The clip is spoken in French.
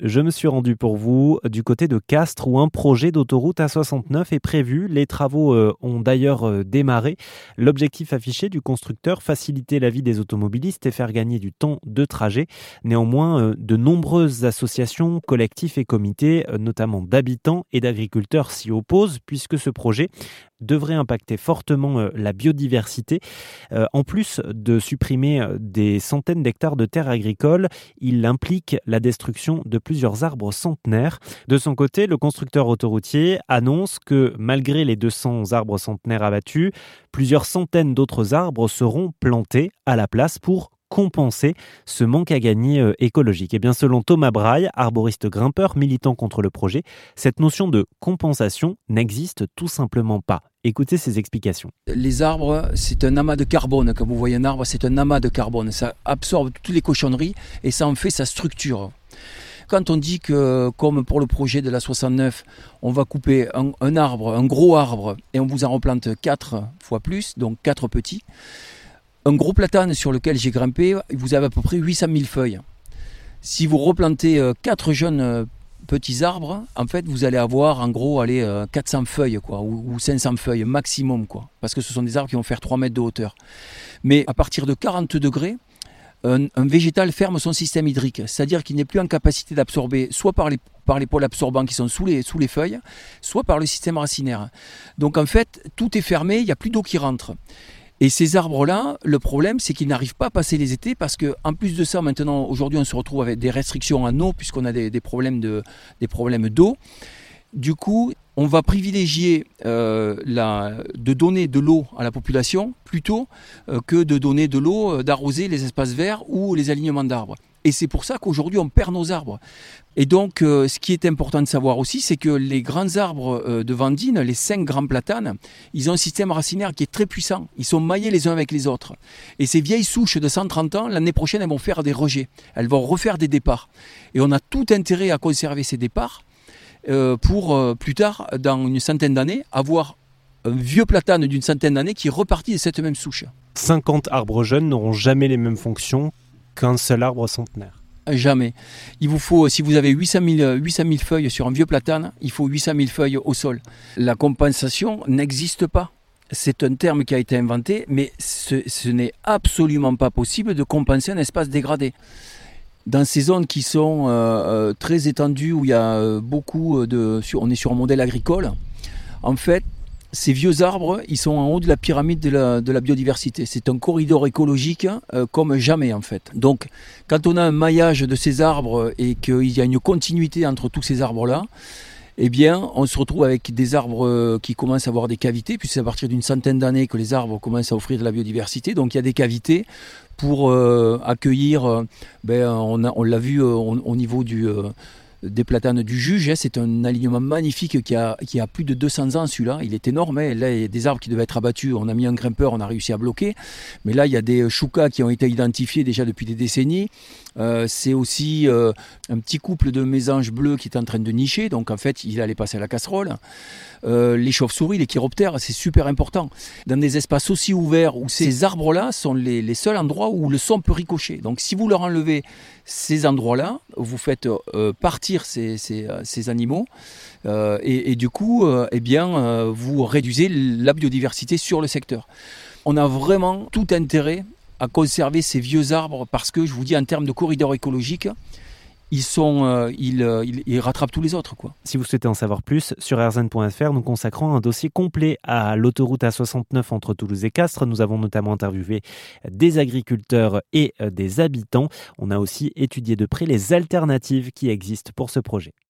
je me suis rendu pour vous du côté de Castres où un projet d'autoroute A69 est prévu. Les travaux euh, ont d'ailleurs euh, démarré. L'objectif affiché du constructeur, faciliter la vie des automobilistes et faire gagner du temps de trajet. Néanmoins, euh, de nombreuses associations, collectifs et comités, notamment d'habitants et d'agriculteurs, s'y opposent puisque ce projet devrait impacter fortement la biodiversité. En plus de supprimer des centaines d'hectares de terres agricoles, il implique la destruction de plusieurs arbres centenaires. De son côté, le constructeur autoroutier annonce que malgré les 200 arbres centenaires abattus, plusieurs centaines d'autres arbres seront plantés à la place pour compenser ce manque à gagner euh, écologique Et eh bien selon Thomas Braille, arboriste grimpeur militant contre le projet, cette notion de compensation n'existe tout simplement pas. Écoutez ses explications. Les arbres, c'est un amas de carbone. Quand vous voyez un arbre, c'est un amas de carbone. Ça absorbe toutes les cochonneries et ça en fait sa structure. Quand on dit que, comme pour le projet de la 69, on va couper un, arbre, un gros arbre, et on vous en replante quatre fois plus, donc quatre petits, un gros platane sur lequel j'ai grimpé, vous avez à peu près 800 000 feuilles. Si vous replantez euh, quatre jeunes euh, petits arbres, en fait, vous allez avoir en gros allez, 400 euh, feuilles quoi, ou 500 feuilles maximum, parce que ce sont des arbres qui vont faire 3 mètres de hauteur. Mais à partir de 40 degrés, un, végétal ferme son système hydrique, c'est-à-dire qu'il n'est plus en capacité d'absorber soit par les, par les pôles absorbants qui sont sous les, sous les feuilles, soit par le système racinaire. Donc en fait, tout est fermé, il n'y a plus d'eau qui rentre. Et ces arbres-là, le problème, c'est qu'ils n'arrivent pas à passer les étés parce que, en plus de ça, maintenant, aujourd'hui, on se retrouve avec des restrictions en eau puisqu'on a des, problèmes de, des problèmes d'eau. Du coup, on va privilégier euh, de donner de l'eau à la population plutôt euh, que de donner de l'eau, euh, d'arroser les espaces verts ou les alignements d'arbres. Et c'est pour ça qu'aujourd'hui on perd nos arbres. Et donc ce qui est important de savoir aussi, c'est que les grands arbres de Vendine, les cinq grands platanes, ils ont un système racinaire qui est très puissant. Ils sont maillés les uns avec les autres. Et ces vieilles souches de 130 ans, l'année prochaine, elles vont faire des rejets. Elles vont refaire des départs. Et on a tout intérêt à conserver ces départs euh, pour euh, plus tard, dans une centaine d'années, avoir un vieux platane d'une centaine d'années qui est reparti de cette même souche. 50 arbres jeunes n'auront jamais les mêmes fonctions qu'un seul arbre centenaire. Jamais. Il vous faut, si vous avez 800 000, feuilles sur un vieux platane, il faut 800 000 feuilles au sol. La compensation n'existe pas. C'est un terme qui a été inventé, mais ce n'est absolument pas possible de compenser un espace dégradé dans ces zones qui sont euh, euh, très étendues, où il y a euh, beaucoup de... on est sur un modèle agricole, en fait, ces vieux arbres, ils sont en haut de la pyramide de la, biodiversité. C'est un corridor écologique comme jamais en fait. Donc quand on a un maillage de ces arbres et qu'il y a une continuité entre tous ces arbres-là, eh bien, on se retrouve avec des arbres qui commencent à avoir des cavités, puisque c'est à partir d'une centaine d'années que les arbres commencent à offrir de la biodiversité. Donc il y a des cavités pour euh, accueillir, euh, ben, on, l'a vu euh, au, niveau des platanes du juge. Hein, c'est un alignement magnifique qui a, qui a plus de 200 ans celui-là. Il est énorme. Hein. Là, il y a des arbres qui devaient être abattus. On a mis un grimpeur, on a réussi à bloquer. Mais là, il y a des choucas qui ont été identifiés déjà depuis des décennies. Euh, c'est aussi euh, un petit couple de mésanges bleus qui est en train de nicher. Donc en fait, il allait passer à la casserole. Euh, les chauves-souris, les chiroptères, c'est super important. Dans des espaces aussi ouverts où ces arbres-là sont les, seuls endroits où le son peut ricocher. Donc si vous leur enlevez ces endroits-là, vous faites partir ces, animaux et, et, du coup, eh bien, vous réduisez la biodiversité sur le secteur. On a vraiment tout intérêt à conserver ces vieux arbres parce que je vous dis en termes de corridor écologique, ils sont, euh, euh, ils, rattrapent tous les autres. Quoi. Si vous souhaitez en savoir plus, sur rzn.fr, nous consacrons un dossier complet à l'autoroute A69 entre Toulouse et Castres. Nous avons notamment interviewé des agriculteurs et euh, des habitants. On a aussi étudié de près les alternatives qui existent pour ce projet.